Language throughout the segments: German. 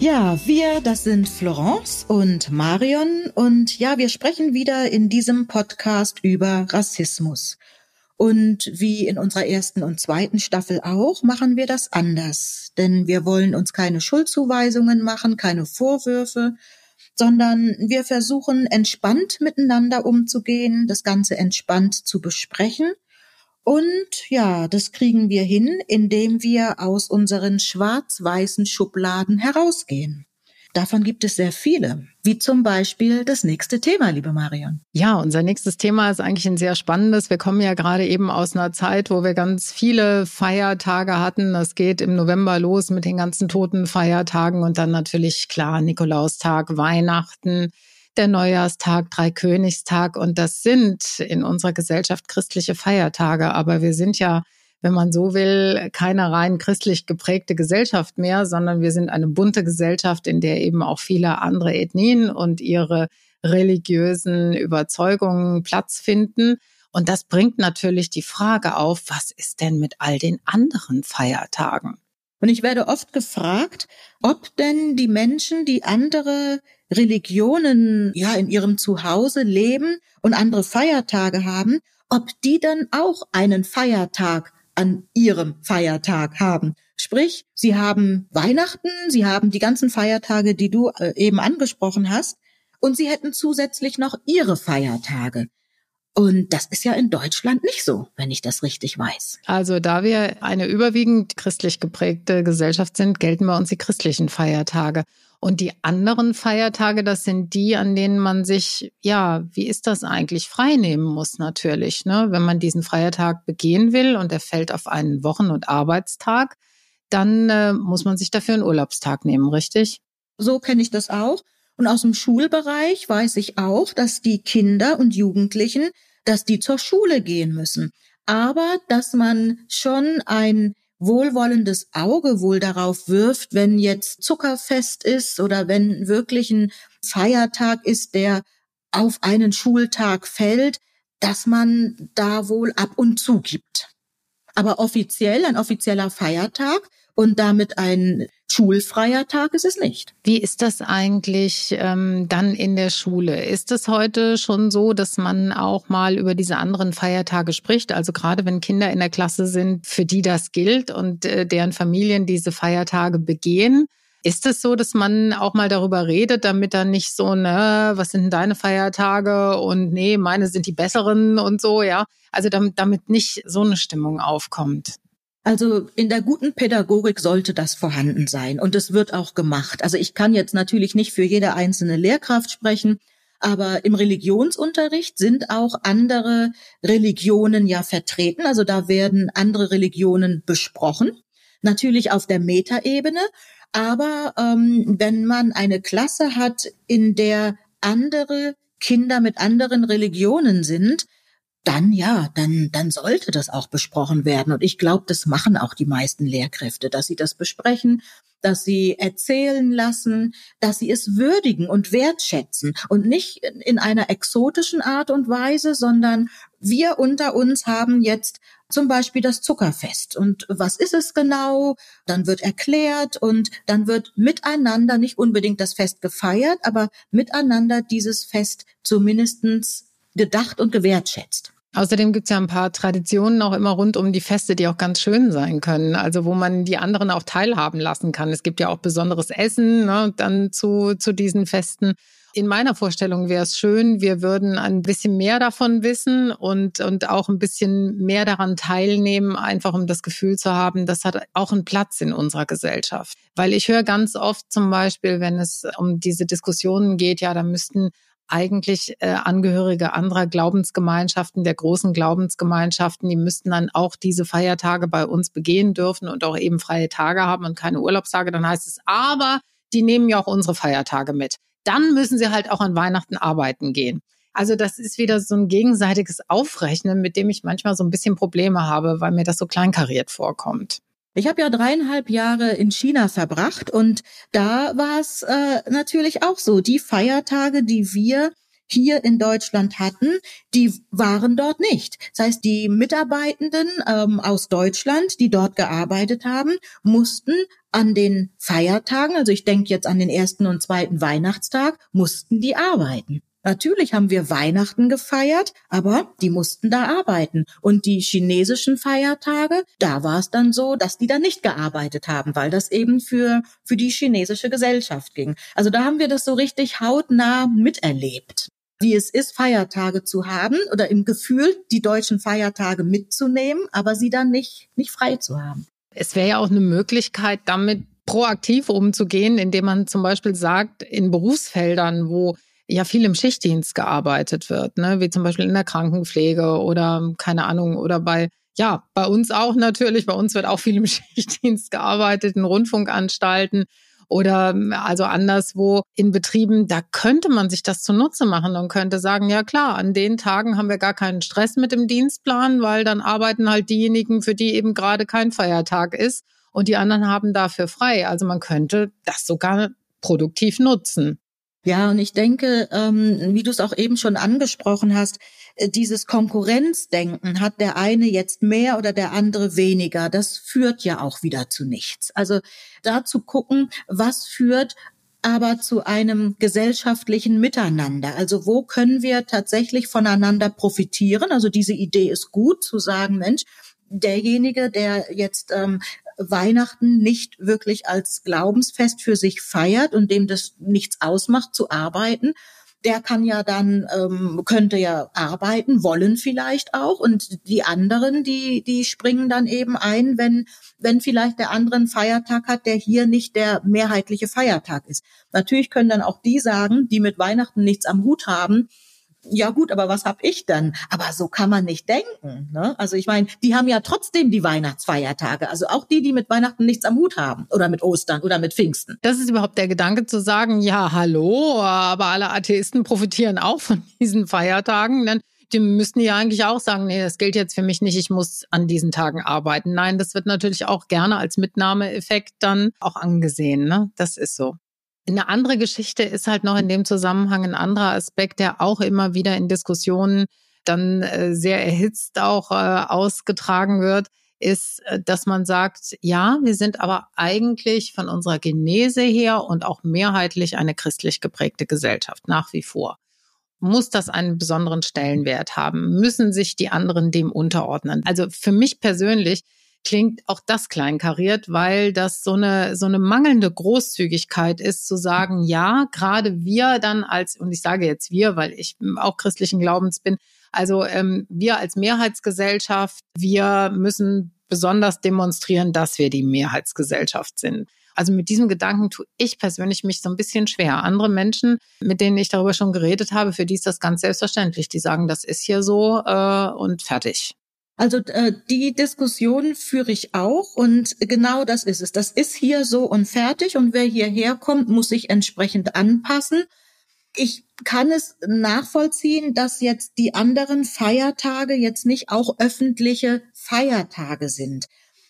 Ja, wir, das sind Florence und Marion und ja, wir sprechen wieder in diesem Podcast über Rassismus. Und wie in unserer ersten und zweiten Staffel auch, machen wir das anders. Denn wir wollen uns keine Schuldzuweisungen machen, keine Vorwürfe, sondern wir versuchen entspannt miteinander umzugehen, das Ganze entspannt zu besprechen und ja, das kriegen wir hin, indem wir aus unseren schwarz-weißen Schubladen herausgehen. Davon gibt es sehr viele, wie zum Beispiel das nächste Thema, liebe Marion. Ja, unser nächstes Thema ist eigentlich ein sehr spannendes. Wir kommen ja gerade eben aus einer Zeit, wo wir ganz viele Feiertage hatten. Das geht im November los mit den ganzen toten Feiertagen und dann natürlich klar Nikolaustag, Weihnachten der Neujahrstag, Dreikönigstag und das sind in unserer Gesellschaft christliche Feiertage, aber wir sind ja wenn man so will, keine rein christlich geprägte Gesellschaft mehr, sondern wir sind eine bunte Gesellschaft, in der eben auch viele andere Ethnien und ihre religiösen Überzeugungen Platz finden. Und das bringt natürlich die Frage auf, was ist denn mit all den anderen Feiertagen? Und ich werde oft gefragt, ob denn die Menschen, die andere Religionen ja in ihrem Zuhause leben und andere Feiertage haben, ob die dann auch einen Feiertag an ihrem Feiertag haben. Sprich, sie haben Weihnachten, sie haben die ganzen Feiertage, die du äh, eben angesprochen hast, und sie hätten zusätzlich noch ihre Feiertage. Und das ist ja in Deutschland nicht so, wenn ich das richtig weiß. Also da wir eine überwiegend christlich geprägte Gesellschaft sind, gelten bei uns die christlichen Feiertage. Und die anderen Feiertage, das sind die, an denen man sich, ja, wie ist das eigentlich, freinehmen muss natürlich. Ne? Wenn man diesen Feiertag begehen will und er fällt auf einen Wochen- und Arbeitstag, dann äh, muss man sich dafür einen Urlaubstag nehmen, richtig? So kenne ich das auch. Und aus dem Schulbereich weiß ich auch, dass die Kinder und Jugendlichen, dass die zur Schule gehen müssen. Aber dass man schon ein wohlwollendes Auge wohl darauf wirft, wenn jetzt Zuckerfest ist oder wenn wirklich ein Feiertag ist, der auf einen Schultag fällt, dass man da wohl ab und zu gibt. Aber offiziell, ein offizieller Feiertag und damit ein schulfreier Tag ist es nicht. Wie ist das eigentlich ähm, dann in der Schule? Ist es heute schon so, dass man auch mal über diese anderen Feiertage spricht? Also gerade wenn Kinder in der Klasse sind, für die das gilt und äh, deren Familien diese Feiertage begehen. Ist es so, dass man auch mal darüber redet, damit dann nicht so, ne, was sind denn deine Feiertage und nee, meine sind die besseren und so, ja? Also damit, damit nicht so eine Stimmung aufkommt. Also in der guten Pädagogik sollte das vorhanden sein und es wird auch gemacht. Also ich kann jetzt natürlich nicht für jede einzelne Lehrkraft sprechen, aber im Religionsunterricht sind auch andere Religionen ja vertreten. Also da werden andere Religionen besprochen. Natürlich auf der Metaebene. Aber ähm, wenn man eine Klasse hat, in der andere Kinder mit anderen Religionen sind, dann ja, dann, dann sollte das auch besprochen werden. Und ich glaube, das machen auch die meisten Lehrkräfte, dass sie das besprechen, dass sie erzählen lassen, dass sie es würdigen und wertschätzen und nicht in einer exotischen Art und Weise, sondern wir unter uns haben jetzt zum Beispiel das Zuckerfest. Und was ist es genau? Dann wird erklärt und dann wird miteinander nicht unbedingt das Fest gefeiert, aber miteinander dieses Fest zumindestens gedacht und gewertschätzt. Außerdem gibt's ja ein paar Traditionen auch immer rund um die Feste, die auch ganz schön sein können. Also wo man die anderen auch teilhaben lassen kann. Es gibt ja auch besonderes Essen ne, dann zu, zu diesen Festen. In meiner Vorstellung wäre es schön, wir würden ein bisschen mehr davon wissen und, und auch ein bisschen mehr daran teilnehmen, einfach um das Gefühl zu haben, das hat auch einen Platz in unserer Gesellschaft. Weil ich höre ganz oft zum Beispiel, wenn es um diese Diskussionen geht, ja, da müssten eigentlich äh, Angehörige anderer Glaubensgemeinschaften, der großen Glaubensgemeinschaften, die müssten dann auch diese Feiertage bei uns begehen dürfen und auch eben freie Tage haben und keine Urlaubstage. Dann heißt es aber, die nehmen ja auch unsere Feiertage mit. Dann müssen sie halt auch an Weihnachten arbeiten gehen. Also das ist wieder so ein gegenseitiges Aufrechnen, mit dem ich manchmal so ein bisschen Probleme habe, weil mir das so kleinkariert vorkommt. Ich habe ja dreieinhalb Jahre in China verbracht und da war es äh, natürlich auch so. Die Feiertage, die wir hier in Deutschland hatten, die waren dort nicht. Das heißt, die Mitarbeitenden ähm, aus Deutschland, die dort gearbeitet haben, mussten an den Feiertagen, also ich denke jetzt an den ersten und zweiten Weihnachtstag, mussten die arbeiten. Natürlich haben wir Weihnachten gefeiert, aber die mussten da arbeiten. Und die chinesischen Feiertage, da war es dann so, dass die da nicht gearbeitet haben, weil das eben für, für die chinesische Gesellschaft ging. Also da haben wir das so richtig hautnah miterlebt wie es ist, Feiertage zu haben oder im Gefühl, die deutschen Feiertage mitzunehmen, aber sie dann nicht, nicht frei zu haben. Es wäre ja auch eine Möglichkeit, damit proaktiv umzugehen, indem man zum Beispiel sagt, in Berufsfeldern, wo ja viel im Schichtdienst gearbeitet wird, ne? wie zum Beispiel in der Krankenpflege oder keine Ahnung, oder bei, ja, bei uns auch natürlich, bei uns wird auch viel im Schichtdienst gearbeitet, in Rundfunkanstalten oder also anderswo in Betrieben, da könnte man sich das zunutze machen und könnte sagen, ja klar, an den Tagen haben wir gar keinen Stress mit dem Dienstplan, weil dann arbeiten halt diejenigen, für die eben gerade kein Feiertag ist und die anderen haben dafür frei. Also man könnte das sogar produktiv nutzen. Ja, und ich denke, ähm, wie du es auch eben schon angesprochen hast, äh, dieses Konkurrenzdenken hat der eine jetzt mehr oder der andere weniger. Das führt ja auch wieder zu nichts. Also da zu gucken, was führt aber zu einem gesellschaftlichen Miteinander. Also wo können wir tatsächlich voneinander profitieren? Also diese Idee ist gut zu sagen, Mensch, derjenige, der jetzt ähm, Weihnachten nicht wirklich als Glaubensfest für sich feiert und dem das nichts ausmacht zu arbeiten, der kann ja dann, ähm, könnte ja arbeiten, wollen vielleicht auch. Und die anderen, die, die springen dann eben ein, wenn, wenn vielleicht der andere einen Feiertag hat, der hier nicht der mehrheitliche Feiertag ist. Natürlich können dann auch die sagen, die mit Weihnachten nichts am Hut haben, ja gut, aber was hab ich dann? Aber so kann man nicht denken. Ne? Also ich meine, die haben ja trotzdem die Weihnachtsfeiertage. Also auch die, die mit Weihnachten nichts am Hut haben oder mit Ostern oder mit Pfingsten. Das ist überhaupt der Gedanke zu sagen, ja, hallo, aber alle Atheisten profitieren auch von diesen Feiertagen. Denn die müssten ja eigentlich auch sagen, nee, das gilt jetzt für mich nicht, ich muss an diesen Tagen arbeiten. Nein, das wird natürlich auch gerne als Mitnahmeeffekt dann auch angesehen. Ne? Das ist so. Eine andere Geschichte ist halt noch in dem Zusammenhang ein anderer Aspekt, der auch immer wieder in Diskussionen dann äh, sehr erhitzt auch äh, ausgetragen wird, ist, äh, dass man sagt, ja, wir sind aber eigentlich von unserer Genese her und auch mehrheitlich eine christlich geprägte Gesellschaft nach wie vor. Muss das einen besonderen Stellenwert haben? Müssen sich die anderen dem unterordnen? Also für mich persönlich klingt auch das kleinkariert, weil das so eine, so eine mangelnde Großzügigkeit ist, zu sagen, ja, gerade wir dann als, und ich sage jetzt wir, weil ich auch christlichen Glaubens bin, also ähm, wir als Mehrheitsgesellschaft, wir müssen besonders demonstrieren, dass wir die Mehrheitsgesellschaft sind. Also mit diesem Gedanken tue ich persönlich mich so ein bisschen schwer. Andere Menschen, mit denen ich darüber schon geredet habe, für die ist das ganz selbstverständlich. Die sagen, das ist hier so äh, und fertig. Also äh, die Diskussion führe ich auch und genau das ist es. Das ist hier so und fertig und wer hierher kommt, muss sich entsprechend anpassen. Ich kann es nachvollziehen, dass jetzt die anderen Feiertage jetzt nicht auch öffentliche Feiertage sind,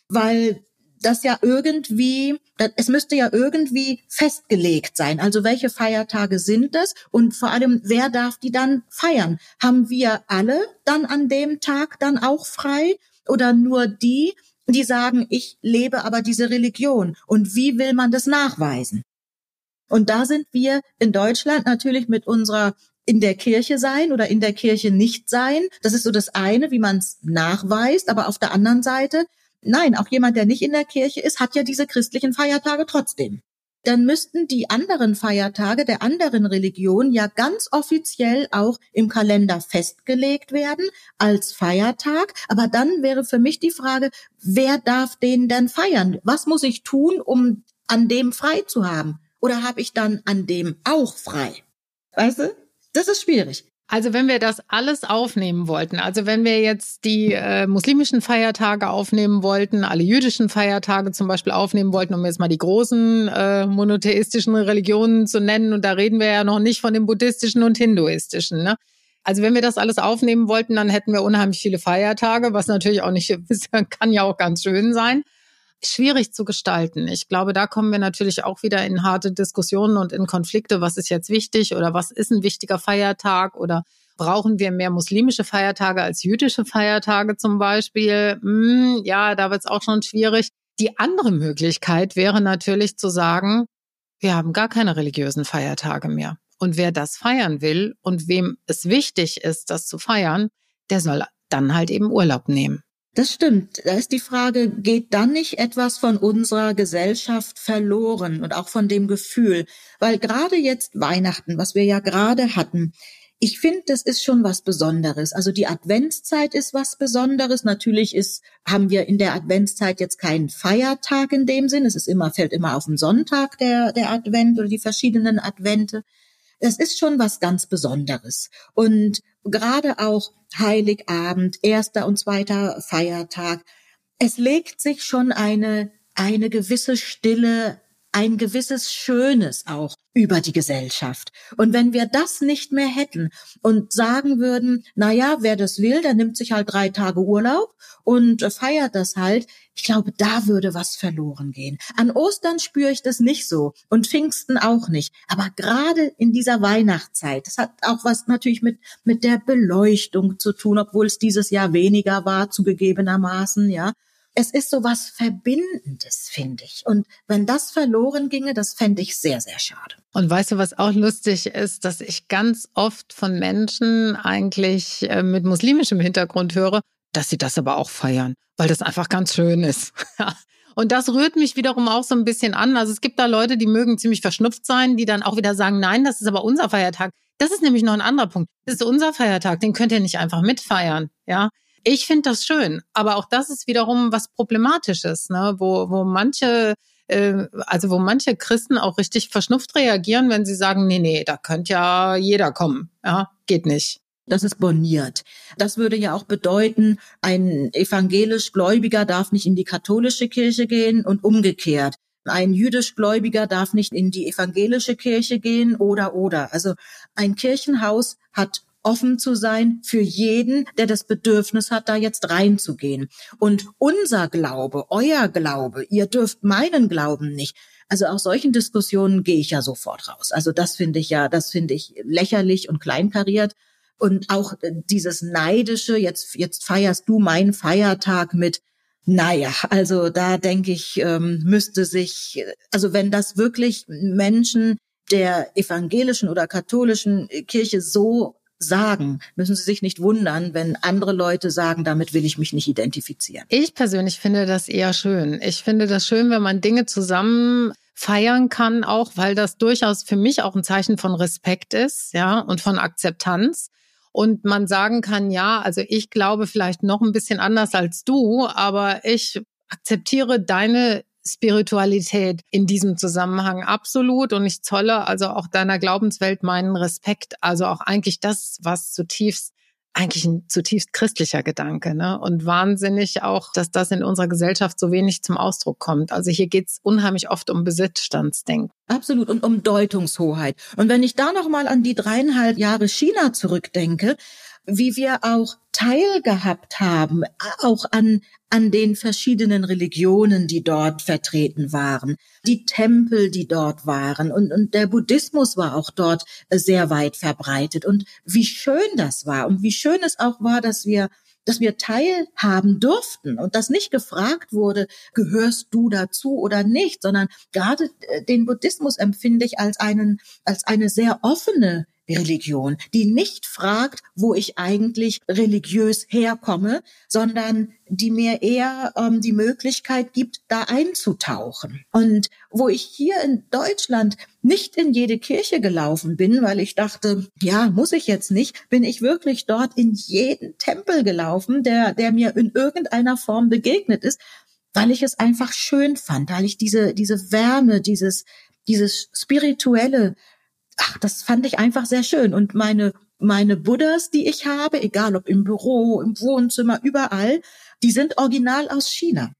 weil das ja irgendwie, es müsste ja irgendwie festgelegt sein. Also welche Feiertage sind es und vor allem, wer darf die dann feiern? Haben wir alle dann an dem Tag dann auch frei oder nur die, die sagen, ich lebe aber diese Religion? Und wie will man das nachweisen? Und da sind wir in Deutschland natürlich mit unserer in der Kirche sein oder in der Kirche nicht sein. Das ist so das eine, wie man es nachweist. Aber auf der anderen Seite Nein, auch jemand, der nicht in der Kirche ist, hat ja diese christlichen Feiertage trotzdem. Dann müssten die anderen Feiertage der anderen Religion ja ganz offiziell auch im Kalender festgelegt werden als Feiertag. Aber dann wäre für mich die Frage, wer darf den denn feiern? Was muss ich tun, um an dem frei zu haben? Oder habe ich dann an dem auch frei? Weißt du? Das ist schwierig. Also wenn wir das alles aufnehmen wollten, also wenn wir jetzt die äh, muslimischen Feiertage aufnehmen wollten, alle jüdischen Feiertage zum Beispiel aufnehmen wollten, um jetzt mal die großen äh, monotheistischen Religionen zu nennen, und da reden wir ja noch nicht von den buddhistischen und hinduistischen. Ne? Also wenn wir das alles aufnehmen wollten, dann hätten wir unheimlich viele Feiertage, was natürlich auch nicht kann ja auch ganz schön sein schwierig zu gestalten. Ich glaube, da kommen wir natürlich auch wieder in harte Diskussionen und in Konflikte. Was ist jetzt wichtig oder was ist ein wichtiger Feiertag oder brauchen wir mehr muslimische Feiertage als jüdische Feiertage zum Beispiel? Hm, ja, da wird es auch schon schwierig. Die andere Möglichkeit wäre natürlich zu sagen, wir haben gar keine religiösen Feiertage mehr. Und wer das feiern will und wem es wichtig ist, das zu feiern, der soll dann halt eben Urlaub nehmen. Das stimmt. Da ist die Frage, geht dann nicht etwas von unserer Gesellschaft verloren und auch von dem Gefühl? Weil gerade jetzt Weihnachten, was wir ja gerade hatten, ich finde, das ist schon was Besonderes. Also die Adventszeit ist was Besonderes. Natürlich ist, haben wir in der Adventszeit jetzt keinen Feiertag in dem Sinn. Es ist immer, fällt immer auf den Sonntag der, der Advent oder die verschiedenen Advente. Es ist schon was ganz Besonderes. Und gerade auch Heiligabend, erster und zweiter Feiertag, es legt sich schon eine, eine gewisse Stille ein gewisses Schönes auch über die Gesellschaft. Und wenn wir das nicht mehr hätten und sagen würden, na ja, wer das will, der nimmt sich halt drei Tage Urlaub und feiert das halt, ich glaube, da würde was verloren gehen. An Ostern spüre ich das nicht so und Pfingsten auch nicht. Aber gerade in dieser Weihnachtszeit, das hat auch was natürlich mit, mit der Beleuchtung zu tun, obwohl es dieses Jahr weniger war, zugegebenermaßen, ja es ist so was Verbindendes, finde ich. Und wenn das verloren ginge, das fände ich sehr, sehr schade. Und weißt du, was auch lustig ist, dass ich ganz oft von Menschen eigentlich äh, mit muslimischem Hintergrund höre, dass sie das aber auch feiern, weil das einfach ganz schön ist. Und das rührt mich wiederum auch so ein bisschen an. Also es gibt da Leute, die mögen ziemlich verschnupft sein, die dann auch wieder sagen, nein, das ist aber unser Feiertag. Das ist nämlich noch ein anderer Punkt. Das ist unser Feiertag, den könnt ihr nicht einfach mitfeiern, ja. Ich finde das schön, aber auch das ist wiederum was Problematisches, ne? wo, wo manche äh, also wo manche Christen auch richtig verschnupft reagieren, wenn sie sagen, nee, nee, da könnte ja jeder kommen. Ja, geht nicht. Das ist borniert. Das würde ja auch bedeuten, ein evangelisch Gläubiger darf nicht in die katholische Kirche gehen und umgekehrt. Ein jüdisch Gläubiger darf nicht in die evangelische Kirche gehen oder oder. Also ein Kirchenhaus hat offen zu sein für jeden, der das Bedürfnis hat, da jetzt reinzugehen. Und unser Glaube, euer Glaube, ihr dürft meinen Glauben nicht. Also aus solchen Diskussionen gehe ich ja sofort raus. Also das finde ich ja, das finde ich lächerlich und kleinkariert. Und auch äh, dieses neidische, jetzt, jetzt feierst du meinen Feiertag mit, naja, also da denke ich, ähm, müsste sich, also wenn das wirklich Menschen der evangelischen oder katholischen Kirche so sagen, müssen Sie sich nicht wundern, wenn andere Leute sagen, damit will ich mich nicht identifizieren. Ich persönlich finde das eher schön. Ich finde das schön, wenn man Dinge zusammen feiern kann, auch weil das durchaus für mich auch ein Zeichen von Respekt ist, ja, und von Akzeptanz. Und man sagen kann, ja, also ich glaube vielleicht noch ein bisschen anders als du, aber ich akzeptiere deine Spiritualität in diesem Zusammenhang absolut und ich zolle also auch deiner Glaubenswelt meinen Respekt. Also auch eigentlich das, was zutiefst eigentlich ein zutiefst christlicher Gedanke, ne? Und wahnsinnig auch, dass das in unserer Gesellschaft so wenig zum Ausdruck kommt. Also hier geht's unheimlich oft um Besitzstandsdenken. Absolut und um Deutungshoheit. Und wenn ich da noch mal an die dreieinhalb Jahre China zurückdenke, wie wir auch teilgehabt haben, auch an, an den verschiedenen Religionen, die dort vertreten waren, die Tempel, die dort waren. Und, und der Buddhismus war auch dort sehr weit verbreitet. Und wie schön das war. Und wie schön es auch war, dass wir dass wir teilhaben durften. Und dass nicht gefragt wurde, gehörst du dazu oder nicht, sondern gerade äh, den Buddhismus empfinde ich als einen, als eine sehr offene Religion, die nicht fragt, wo ich eigentlich religiös herkomme, sondern die mir eher ähm, die Möglichkeit gibt, da einzutauchen. Und wo ich hier in Deutschland nicht in jede Kirche gelaufen bin, weil ich dachte, ja, muss ich jetzt nicht, bin ich wirklich dort in jeden Tempel gelaufen, der, der mir in irgendeiner Form begegnet ist, weil ich es einfach schön fand, weil ich diese, diese Wärme, dieses, dieses spirituelle ach, das fand ich einfach sehr schön. Und meine meine Buddhas, die ich habe, egal ob im Büro, im Wohnzimmer, überall, die sind original aus China.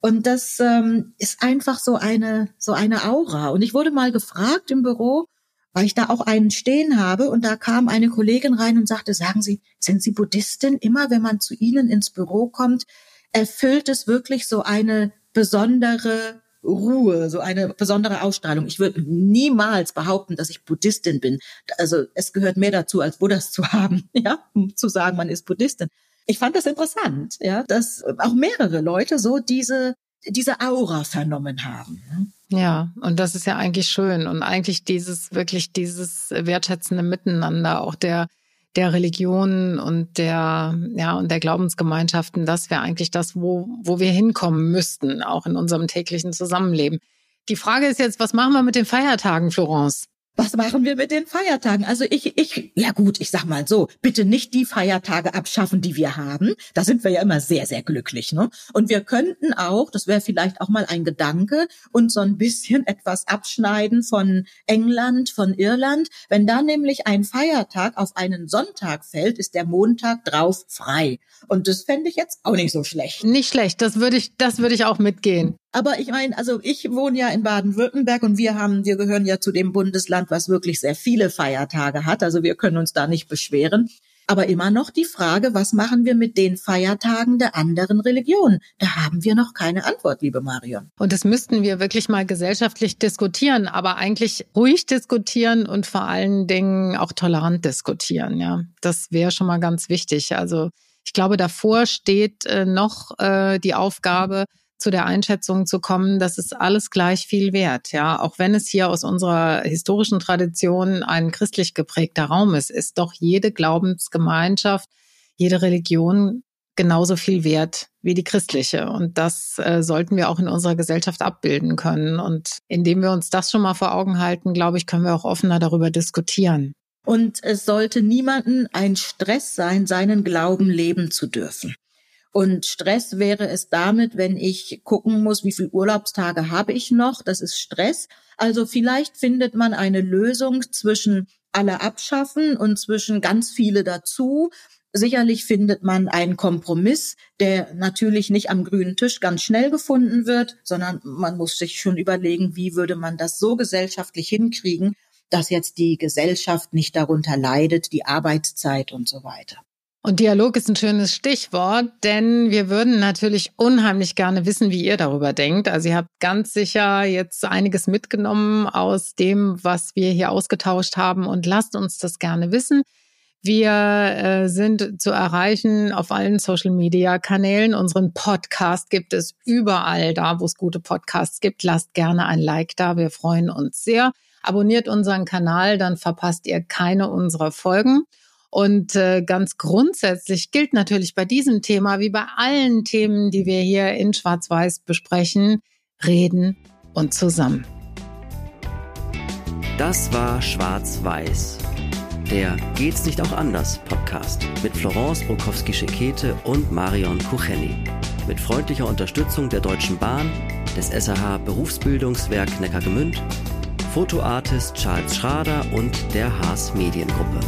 Und das ähm, ist einfach so eine, so eine Aura. Und ich wurde mal gefragt im Büro, weil ich da auch einen stehen habe und da kam eine Kollegin rein und sagte, sagen Sie, sind Sie Buddhistin? Immer wenn man zu Ihnen ins Büro kommt, erfüllt es wirklich so eine besondere Ruhe, so eine besondere Ausstrahlung. Ich würde niemals behaupten, dass ich Buddhistin bin. Also es gehört mehr dazu, als Buddhas zu haben, ja, um zu sagen, man ist Buddhistin. Ich fand das interessant, ja, dass auch mehrere Leute so diese diese Aura vernommen haben. Ja, und das ist ja eigentlich schön und eigentlich dieses wirklich dieses wertschätzende Miteinander auch der der Religionen und der, ja, und der Glaubensgemeinschaften, das wäre eigentlich das, wo, wo wir hinkommen müssten, auch in unserem täglichen Zusammenleben. Die Frage ist jetzt, was machen wir mit den Feiertagen, Florence? Was machen wir mit den Feiertagen? Also ich, ich, ja gut, ich sag mal so, bitte nicht die Feiertage abschaffen, die wir haben. Da sind wir ja immer sehr, sehr glücklich, ne? Und wir könnten auch, das wäre vielleicht auch mal ein Gedanke, uns so ein bisschen etwas abschneiden von England, von Irland. Wenn da nämlich ein Feiertag auf einen Sonntag fällt, ist der Montag drauf frei. Und das fände ich jetzt auch nicht so schlecht. Nicht schlecht, das würde ich, das würde ich auch mitgehen. Aber ich meine, also ich wohne ja in Baden-Württemberg und wir haben, wir gehören ja zu dem Bundesland, was wirklich sehr viele Feiertage hat. Also wir können uns da nicht beschweren. Aber immer noch die Frage, was machen wir mit den Feiertagen der anderen Religionen? Da haben wir noch keine Antwort, liebe Marion. Und das müssten wir wirklich mal gesellschaftlich diskutieren, aber eigentlich ruhig diskutieren und vor allen Dingen auch tolerant diskutieren. Ja, das wäre schon mal ganz wichtig. Also ich glaube, davor steht äh, noch äh, die Aufgabe, zu der Einschätzung zu kommen, das ist alles gleich viel wert. Ja, auch wenn es hier aus unserer historischen Tradition ein christlich geprägter Raum ist, ist doch jede Glaubensgemeinschaft, jede Religion genauso viel wert wie die christliche. Und das äh, sollten wir auch in unserer Gesellschaft abbilden können. Und indem wir uns das schon mal vor Augen halten, glaube ich, können wir auch offener darüber diskutieren. Und es sollte niemanden ein Stress sein, seinen Glauben leben zu dürfen. Und Stress wäre es damit, wenn ich gucken muss, wie viele Urlaubstage habe ich noch. Das ist Stress. Also vielleicht findet man eine Lösung zwischen alle abschaffen und zwischen ganz viele dazu. Sicherlich findet man einen Kompromiss, der natürlich nicht am grünen Tisch ganz schnell gefunden wird, sondern man muss sich schon überlegen, wie würde man das so gesellschaftlich hinkriegen, dass jetzt die Gesellschaft nicht darunter leidet, die Arbeitszeit und so weiter. Und Dialog ist ein schönes Stichwort, denn wir würden natürlich unheimlich gerne wissen, wie ihr darüber denkt. Also ihr habt ganz sicher jetzt einiges mitgenommen aus dem, was wir hier ausgetauscht haben und lasst uns das gerne wissen. Wir äh, sind zu erreichen auf allen Social-Media-Kanälen. Unseren Podcast gibt es überall da, wo es gute Podcasts gibt. Lasst gerne ein Like da. Wir freuen uns sehr. Abonniert unseren Kanal, dann verpasst ihr keine unserer Folgen. Und äh, ganz grundsätzlich gilt natürlich bei diesem Thema, wie bei allen Themen, die wir hier in Schwarz-Weiß besprechen, reden und zusammen. Das war Schwarz-Weiß. Der Geht's nicht auch anders Podcast mit Florence Brokowski-Schekete und Marion Kucheni. Mit freundlicher Unterstützung der Deutschen Bahn, des SAH Berufsbildungswerk Neckargemünd, Fotoartist Charles Schrader und der Haas Mediengruppe.